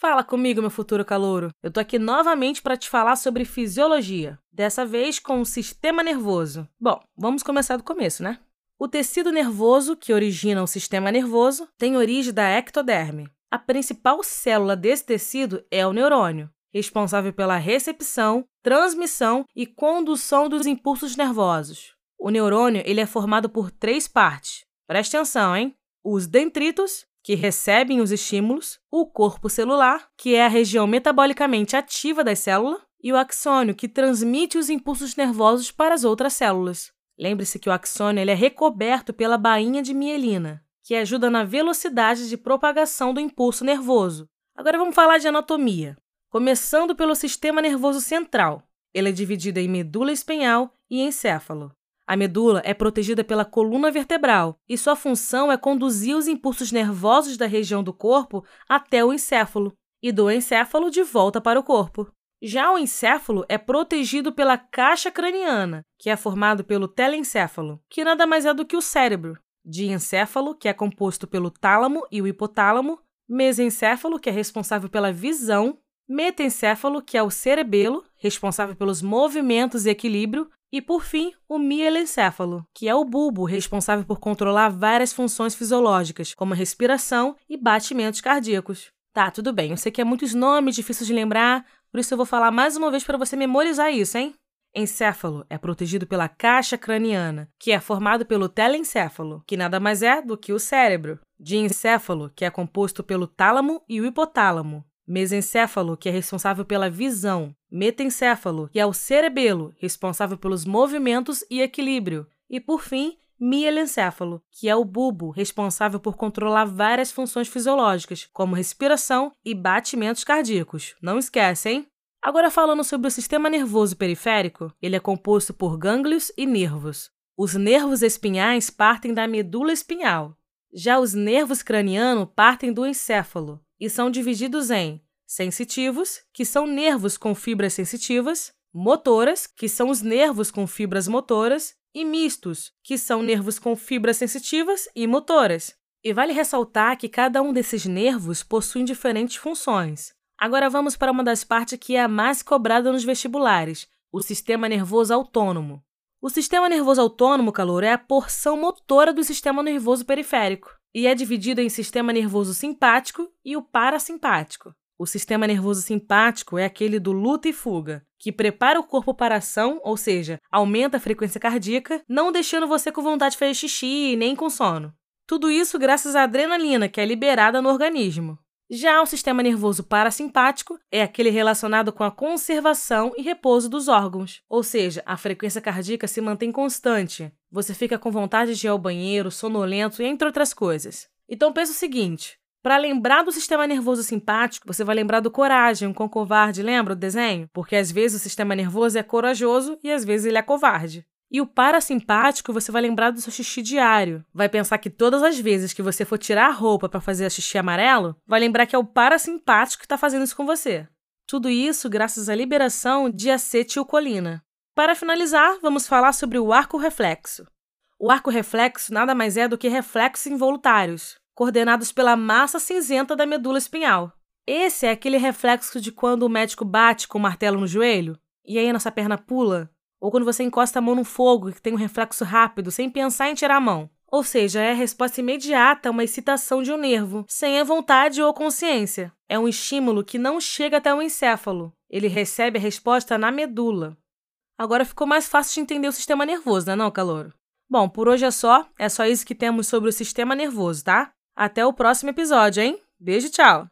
Fala comigo, meu futuro calouro. Eu tô aqui novamente para te falar sobre fisiologia, dessa vez com o sistema nervoso. Bom, vamos começar do começo, né? O tecido nervoso, que origina o sistema nervoso, tem origem da ectoderme. A principal célula desse tecido é o neurônio, responsável pela recepção, transmissão e condução dos impulsos nervosos. O neurônio ele é formado por três partes. Preste atenção, hein? Os dendritos, que recebem os estímulos, o corpo celular, que é a região metabolicamente ativa das células, e o axônio, que transmite os impulsos nervosos para as outras células. Lembre-se que o axônio ele é recoberto pela bainha de mielina, que ajuda na velocidade de propagação do impulso nervoso. Agora vamos falar de anatomia. Começando pelo sistema nervoso central. Ele é dividido em medula espinhal e encéfalo. A medula é protegida pela coluna vertebral e sua função é conduzir os impulsos nervosos da região do corpo até o encéfalo e do encéfalo de volta para o corpo. Já o encéfalo é protegido pela caixa craniana, que é formado pelo telencéfalo, que nada mais é do que o cérebro, diencéfalo, que é composto pelo tálamo e o hipotálamo, mesencéfalo, que é responsável pela visão, metencéfalo, que é o cerebelo, responsável pelos movimentos e equilíbrio, e, por fim, o mielencéfalo, que é o bulbo responsável por controlar várias funções fisiológicas, como respiração e batimentos cardíacos. Tá, tudo bem, eu sei que é muitos nomes difíceis de lembrar, por isso eu vou falar mais uma vez para você memorizar isso, hein? Encéfalo é protegido pela caixa craniana, que é formado pelo telencéfalo, que nada mais é do que o cérebro. Diencéfalo, que é composto pelo tálamo e o hipotálamo mesencéfalo, que é responsável pela visão, metencéfalo, que é o cerebelo, responsável pelos movimentos e equilíbrio, e por fim, mielencéfalo, que é o bulbo, responsável por controlar várias funções fisiológicas, como respiração e batimentos cardíacos. Não esquece, hein? Agora falando sobre o sistema nervoso periférico, ele é composto por gânglios e nervos. Os nervos espinhais partem da medula espinhal. Já os nervos cranianos partem do encéfalo e são divididos em sensitivos, que são nervos com fibras sensitivas, motoras, que são os nervos com fibras motoras, e mistos, que são nervos com fibras sensitivas e motoras. E vale ressaltar que cada um desses nervos possui diferentes funções. Agora vamos para uma das partes que é a mais cobrada nos vestibulares, o sistema nervoso autônomo. O sistema nervoso autônomo, calor, é a porção motora do sistema nervoso periférico e é dividido em sistema nervoso simpático e o parasimpático. O sistema nervoso simpático é aquele do luta e fuga, que prepara o corpo para a ação, ou seja, aumenta a frequência cardíaca, não deixando você com vontade de fazer xixi nem com sono. Tudo isso graças à adrenalina que é liberada no organismo. Já o sistema nervoso parasimpático é aquele relacionado com a conservação e repouso dos órgãos, ou seja, a frequência cardíaca se mantém constante. Você fica com vontade de ir ao banheiro, sonolento, entre outras coisas. Então pensa o seguinte: para lembrar do sistema nervoso simpático, você vai lembrar do coragem, um com covarde, lembra o desenho? Porque às vezes o sistema nervoso é corajoso e às vezes ele é covarde. E o parasimpático, você vai lembrar do seu xixi diário. Vai pensar que todas as vezes que você for tirar a roupa para fazer xixi amarelo, vai lembrar que é o parasimpático que está fazendo isso com você. Tudo isso graças à liberação de acetilcolina. Para finalizar, vamos falar sobre o arco reflexo. O arco reflexo nada mais é do que reflexos involuntários, coordenados pela massa cinzenta da medula espinhal. Esse é aquele reflexo de quando o médico bate com o martelo no joelho e aí nossa perna pula ou quando você encosta a mão no fogo que tem um reflexo rápido, sem pensar em tirar a mão. Ou seja, é a resposta imediata a uma excitação de um nervo, sem a vontade ou consciência. É um estímulo que não chega até o encéfalo. Ele recebe a resposta na medula. Agora ficou mais fácil de entender o sistema nervoso, não é não, calor? Bom, por hoje é só. É só isso que temos sobre o sistema nervoso, tá? Até o próximo episódio, hein? Beijo, tchau!